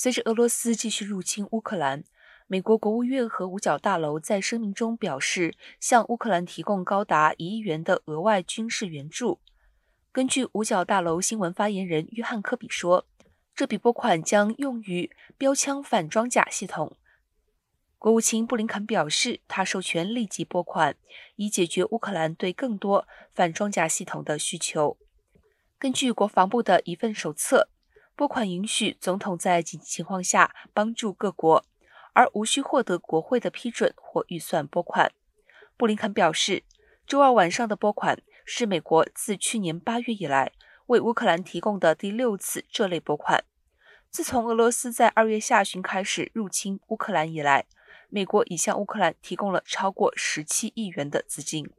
随着俄罗斯继续入侵乌克兰，美国国务院和五角大楼在声明中表示，向乌克兰提供高达一亿元的额外军事援助。根据五角大楼新闻发言人约翰科比说，这笔拨款将用于标枪反装甲系统。国务卿布林肯表示，他授权立即拨款，以解决乌克兰对更多反装甲系统的需求。根据国防部的一份手册。拨款允许总统在紧急情况下帮助各国，而无需获得国会的批准或预算拨款。布林肯表示，周二晚上的拨款是美国自去年八月以来为乌克兰提供的第六次这类拨款。自从俄罗斯在二月下旬开始入侵乌克兰以来，美国已向乌克兰提供了超过十七亿元的资金。